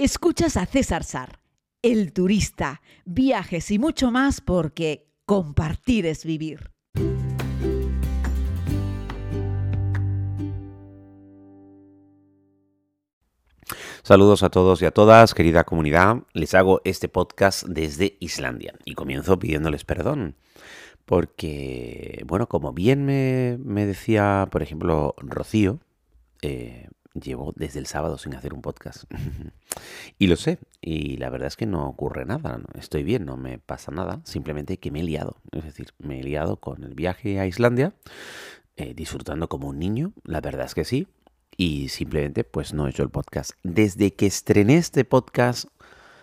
Escuchas a César Sar, el turista, viajes y mucho más porque compartir es vivir. Saludos a todos y a todas, querida comunidad. Les hago este podcast desde Islandia y comienzo pidiéndoles perdón. Porque, bueno, como bien me, decía, por ejemplo, Rocío, eh, llevo desde el sábado sin hacer un podcast. y lo sé, y la verdad es que no ocurre nada, estoy bien, no me pasa nada, simplemente que me he liado. Es decir, me he liado con el viaje a Islandia, eh, disfrutando como un niño, la verdad es que sí, y simplemente pues no he hecho el podcast. Desde que estrené este podcast,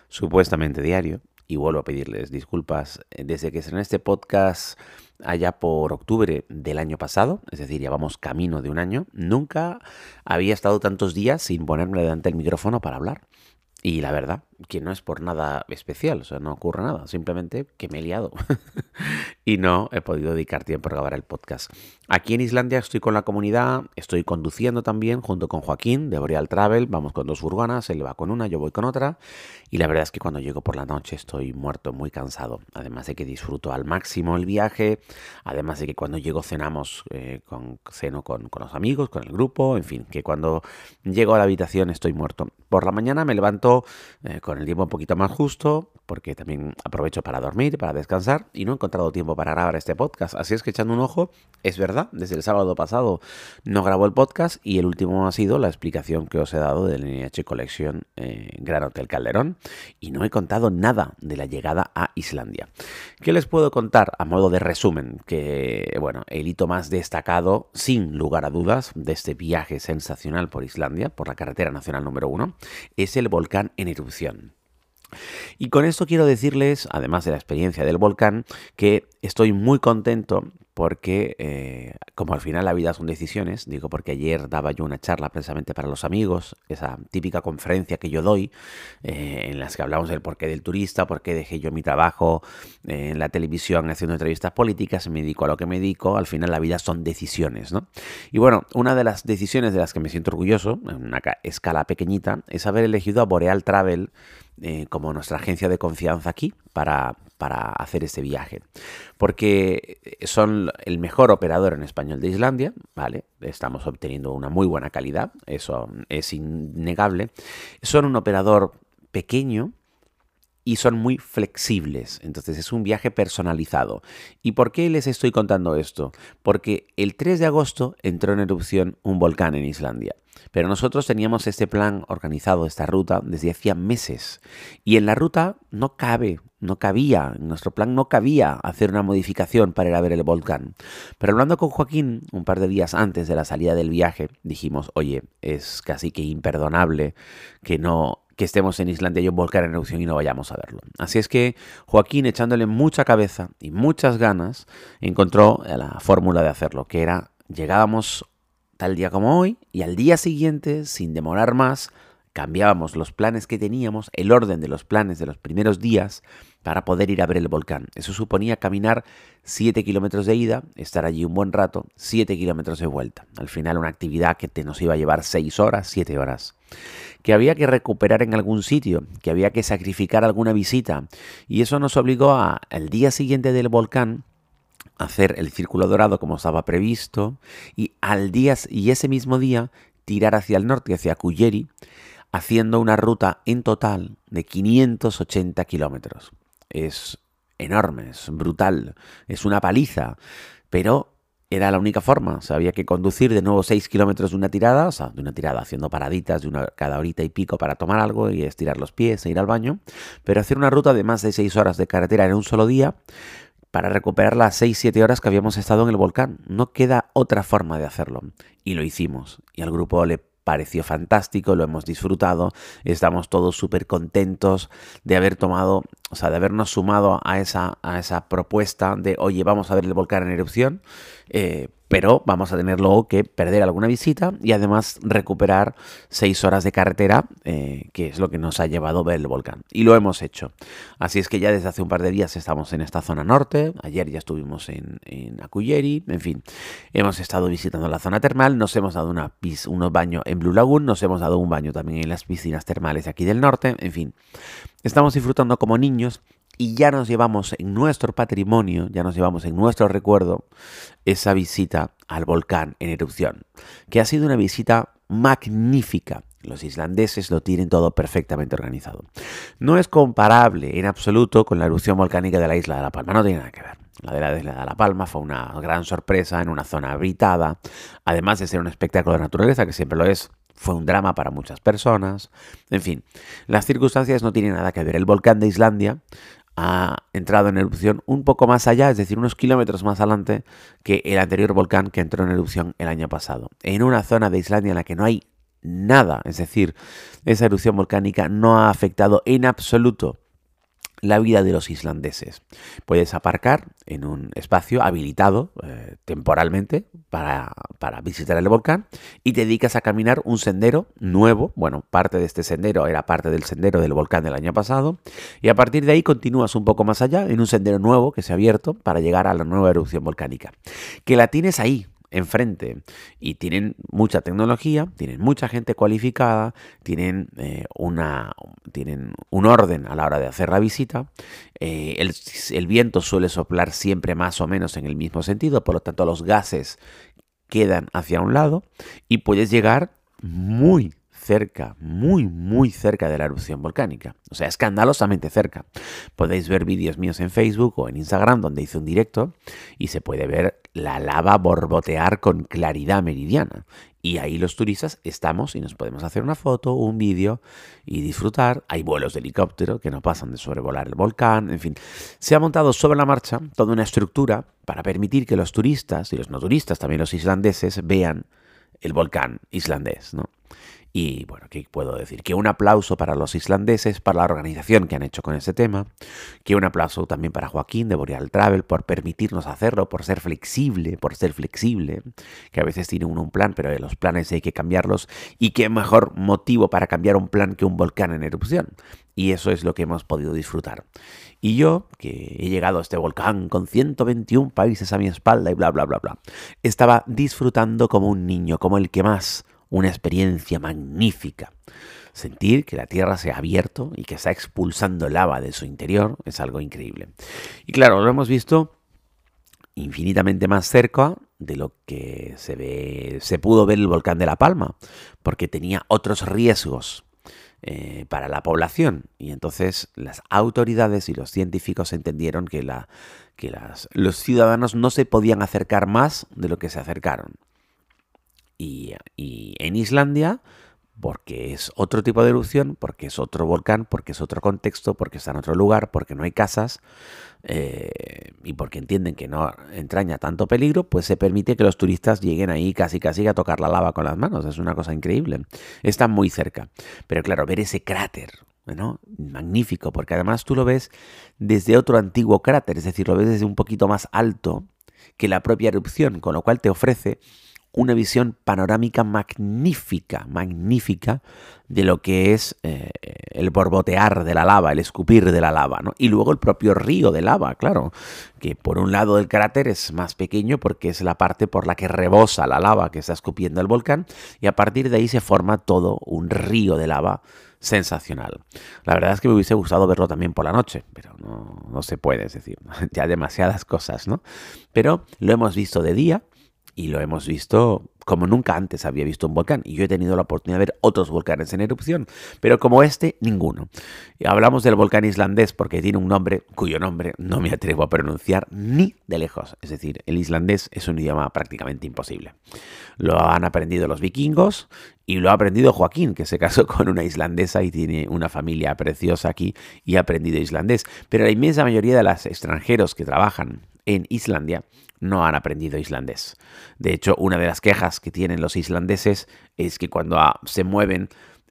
supuestamente diario, y vuelvo a pedirles disculpas, eh, desde que estrené este podcast allá por octubre del año pasado, es decir, ya vamos camino de un año, nunca había estado tantos días sin ponerme delante del micrófono para hablar. Y la verdad, que no es por nada especial, o sea, no ocurre nada, simplemente que me he liado y no he podido dedicar tiempo a grabar el podcast. Aquí en Islandia estoy con la comunidad, estoy conduciendo también junto con Joaquín de Boreal Travel, vamos con dos furgonas, él va con una, yo voy con otra y la verdad es que cuando llego por la noche estoy muerto, muy cansado, además de que disfruto al máximo el viaje, además de que cuando llego cenamos eh, con ceno con, con los amigos, con el grupo, en fin, que cuando llego a la habitación estoy muerto. Por la mañana me levanto eh, con el tiempo un poquito más justo, porque también aprovecho para dormir, para descansar, y no he encontrado tiempo para grabar este podcast. Así es que echando un ojo, es verdad, desde el sábado pasado no grabo el podcast y el último ha sido la explicación que os he dado del NH Collection eh, Gran Hotel Calderón, y no he contado nada de la llegada a Islandia. ¿Qué les puedo contar a modo de resumen? Que, bueno, el hito más destacado, sin lugar a dudas, de este viaje sensacional por Islandia, por la carretera nacional número uno, es el volcán en erupción. Y con esto quiero decirles, además de la experiencia del volcán, que estoy muy contento porque eh, como al final la vida son decisiones, digo porque ayer daba yo una charla precisamente para los amigos, esa típica conferencia que yo doy, eh, en las que hablamos del porqué del turista, por qué dejé yo mi trabajo eh, en la televisión haciendo entrevistas políticas, me dedico a lo que me dedico, al final la vida son decisiones, ¿no? Y bueno, una de las decisiones de las que me siento orgulloso, en una escala pequeñita, es haber elegido a Boreal Travel como nuestra agencia de confianza aquí para, para hacer este viaje. Porque son el mejor operador en español de Islandia, ¿vale? Estamos obteniendo una muy buena calidad, eso es innegable. Son un operador pequeño, y son muy flexibles. Entonces es un viaje personalizado. ¿Y por qué les estoy contando esto? Porque el 3 de agosto entró en erupción un volcán en Islandia. Pero nosotros teníamos este plan organizado, esta ruta, desde hacía meses. Y en la ruta no cabe, no cabía, en nuestro plan no cabía hacer una modificación para ir a ver el volcán. Pero hablando con Joaquín un par de días antes de la salida del viaje, dijimos, oye, es casi que imperdonable que no que estemos en Islandia y un volcán en erupción y no vayamos a verlo. Así es que Joaquín, echándole mucha cabeza y muchas ganas, encontró la fórmula de hacerlo, que era llegábamos tal día como hoy y al día siguiente, sin demorar más, cambiábamos los planes que teníamos, el orden de los planes de los primeros días para poder ir a ver el volcán. Eso suponía caminar 7 kilómetros de ida, estar allí un buen rato, 7 kilómetros de vuelta. Al final una actividad que te nos iba a llevar 6 horas, 7 horas que había que recuperar en algún sitio, que había que sacrificar alguna visita. Y eso nos obligó a, al día siguiente del volcán, hacer el círculo dorado como estaba previsto y al día y ese mismo día tirar hacia el norte, hacia Cuyeri, haciendo una ruta en total de 580 kilómetros. Es enorme, es brutal, es una paliza, pero era la única forma. O había que conducir de nuevo 6 kilómetros de una tirada, o sea, de una tirada haciendo paraditas de una, cada horita y pico para tomar algo y estirar los pies e ir al baño, pero hacer una ruta de más de 6 horas de carretera en un solo día para recuperar las 6-7 horas que habíamos estado en el volcán. No queda otra forma de hacerlo. Y lo hicimos. Y al grupo le pareció fantástico, lo hemos disfrutado, estamos todos súper contentos de haber tomado, o sea, de habernos sumado a esa, a esa propuesta de, oye, vamos a ver el volcán en erupción, eh, pero vamos a tener luego que perder alguna visita y además recuperar seis horas de carretera, eh, que es lo que nos ha llevado ver el volcán. Y lo hemos hecho. Así es que ya desde hace un par de días estamos en esta zona norte, ayer ya estuvimos en, en Acuyeri, en fin, hemos estado visitando la zona termal, nos hemos dado unos baños en Blue Lagoon, nos hemos dado un baño también en las piscinas termales de aquí del norte, en fin, estamos disfrutando como niños y ya nos llevamos en nuestro patrimonio, ya nos llevamos en nuestro recuerdo esa visita al volcán en erupción, que ha sido una visita magnífica. Los islandeses lo tienen todo perfectamente organizado. No es comparable en absoluto con la erupción volcánica de la isla de La Palma, no tiene nada que ver. La de la isla de La Palma fue una gran sorpresa en una zona habitada, además de ser un espectáculo de naturaleza, que siempre lo es, fue un drama para muchas personas. En fin, las circunstancias no tienen nada que ver. El volcán de Islandia ha entrado en erupción un poco más allá, es decir, unos kilómetros más adelante que el anterior volcán que entró en erupción el año pasado. En una zona de Islandia en la que no hay nada, es decir, esa erupción volcánica no ha afectado en absoluto la vida de los islandeses. Puedes aparcar en un espacio habilitado eh, temporalmente para, para, visitar el volcán y te dedicas a caminar un sendero nuevo. Bueno, parte de este sendero era parte del sendero del volcán del año pasado. Y a partir de ahí continúas un poco más allá en un sendero nuevo que se ha abierto para llegar a la nueva erupción volcánica. Que la tienes ahí, enfrente. Y tienen mucha tecnología, tienen mucha gente cualificada, tienen, eh, una, tienen un orden a la hora de hacer la visita, eh, el, el viento suele soplar siempre más o menos en el mismo sentido, por lo tanto los gases quedan hacia un lado y puedes llegar muy cerca, muy, muy cerca de la erupción volcánica. O sea, escandalosamente cerca. Podéis ver vídeos míos en Facebook o en Instagram donde hice un directo y se puede ver la lava borbotear con claridad meridiana. Y ahí los turistas estamos y nos podemos hacer una foto, un vídeo y disfrutar. Hay vuelos de helicóptero que no pasan de sobrevolar el volcán. En fin, se ha montado sobre la marcha toda una estructura para permitir que los turistas y los no turistas, también los islandeses, vean el volcán islandés, ¿no? Y bueno, ¿qué puedo decir? Que un aplauso para los islandeses, para la organización que han hecho con ese tema, que un aplauso también para Joaquín de Boreal Travel por permitirnos hacerlo, por ser flexible, por ser flexible, que a veces tiene uno un plan, pero los planes hay que cambiarlos, y qué mejor motivo para cambiar un plan que un volcán en erupción. Y eso es lo que hemos podido disfrutar. Y yo, que he llegado a este volcán con 121 países a mi espalda y bla, bla, bla, bla, estaba disfrutando como un niño, como el que más una experiencia magnífica. Sentir que la Tierra se ha abierto y que está expulsando lava de su interior es algo increíble. Y claro, lo hemos visto infinitamente más cerca de lo que se ve, se pudo ver el volcán de La Palma, porque tenía otros riesgos eh, para la población. Y entonces las autoridades y los científicos entendieron que, la, que las, los ciudadanos no se podían acercar más de lo que se acercaron y, en Islandia porque es otro tipo de erupción, porque es otro volcán, porque es otro contexto, porque está en otro lugar, porque no hay casas eh, y porque entienden que no entraña tanto peligro, pues se permite que los turistas lleguen ahí casi casi a tocar la lava con las manos. Es una cosa increíble. Está muy cerca. Pero claro, ver ese cráter, ¿no? Magnífico, porque además tú lo ves desde otro antiguo cráter, es decir, lo ves desde un poquito más alto que la propia erupción, con lo cual te ofrece una visión panorámica magnífica, magnífica de lo que es eh, el borbotear de la lava, el escupir de la lava, ¿no? Y luego el propio río de lava, claro, que por un lado del cráter es más pequeño porque es la parte por la que rebosa la lava que está escupiendo el volcán y a partir de ahí se forma todo un río de lava sensacional. La verdad es que me hubiese gustado verlo también por la noche, pero no, no se puede, es decir, ya demasiadas cosas, ¿no? Pero lo hemos visto de día y lo hemos visto como nunca antes había visto un volcán. Y yo he tenido la oportunidad de ver otros volcanes en erupción, pero como este, ninguno. Y hablamos del volcán islandés porque tiene un nombre cuyo nombre no me atrevo a pronunciar ni de lejos. Es decir, el islandés es un idioma prácticamente imposible. Lo han aprendido los vikingos y lo ha aprendido Joaquín, que se casó con una islandesa y tiene una familia preciosa aquí y ha aprendido islandés. Pero la inmensa mayoría de los extranjeros que trabajan en Islandia no han aprendido islandés. De hecho, una de las quejas que tienen los islandeses es que cuando ah, se mueven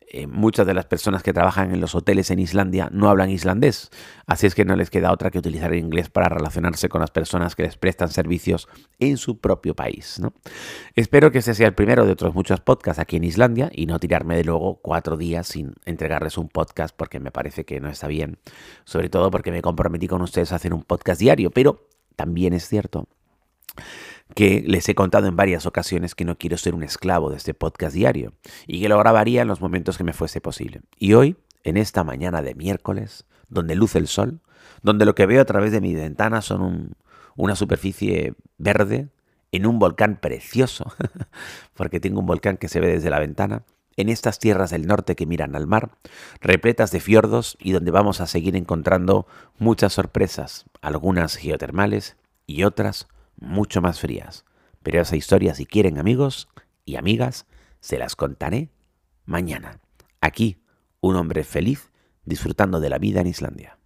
eh, muchas de las personas que trabajan en los hoteles en Islandia no hablan islandés, así es que no les queda otra que utilizar el inglés para relacionarse con las personas que les prestan servicios en su propio país. Espero que este sea el primero de otros muchos podcasts aquí en Islandia y no tirarme de luego cuatro días sin entregarles un podcast porque me parece que no está bien, sobre todo porque me comprometí con ustedes a hacer un podcast diario, pero también es cierto que les he contado en varias ocasiones que no quiero ser un esclavo de este podcast diario y que lo grabaría en los momentos que me fuese posible. Y hoy, en esta mañana de miércoles, donde luce el sol, donde lo que veo a través de mi ventana son una superficie verde en un volcán precioso, porque tengo un volcán que se ve desde la ventana, en estas tierras del norte que miran al mar, repletas de fiordos y donde vamos a seguir encontrando muchas sorpresas, algunas geotermales y otras mucho más frías. Pero esa historia, si quieren amigos y amigas, se las contaré mañana. Aquí, un hombre feliz disfrutando de la vida en Islandia.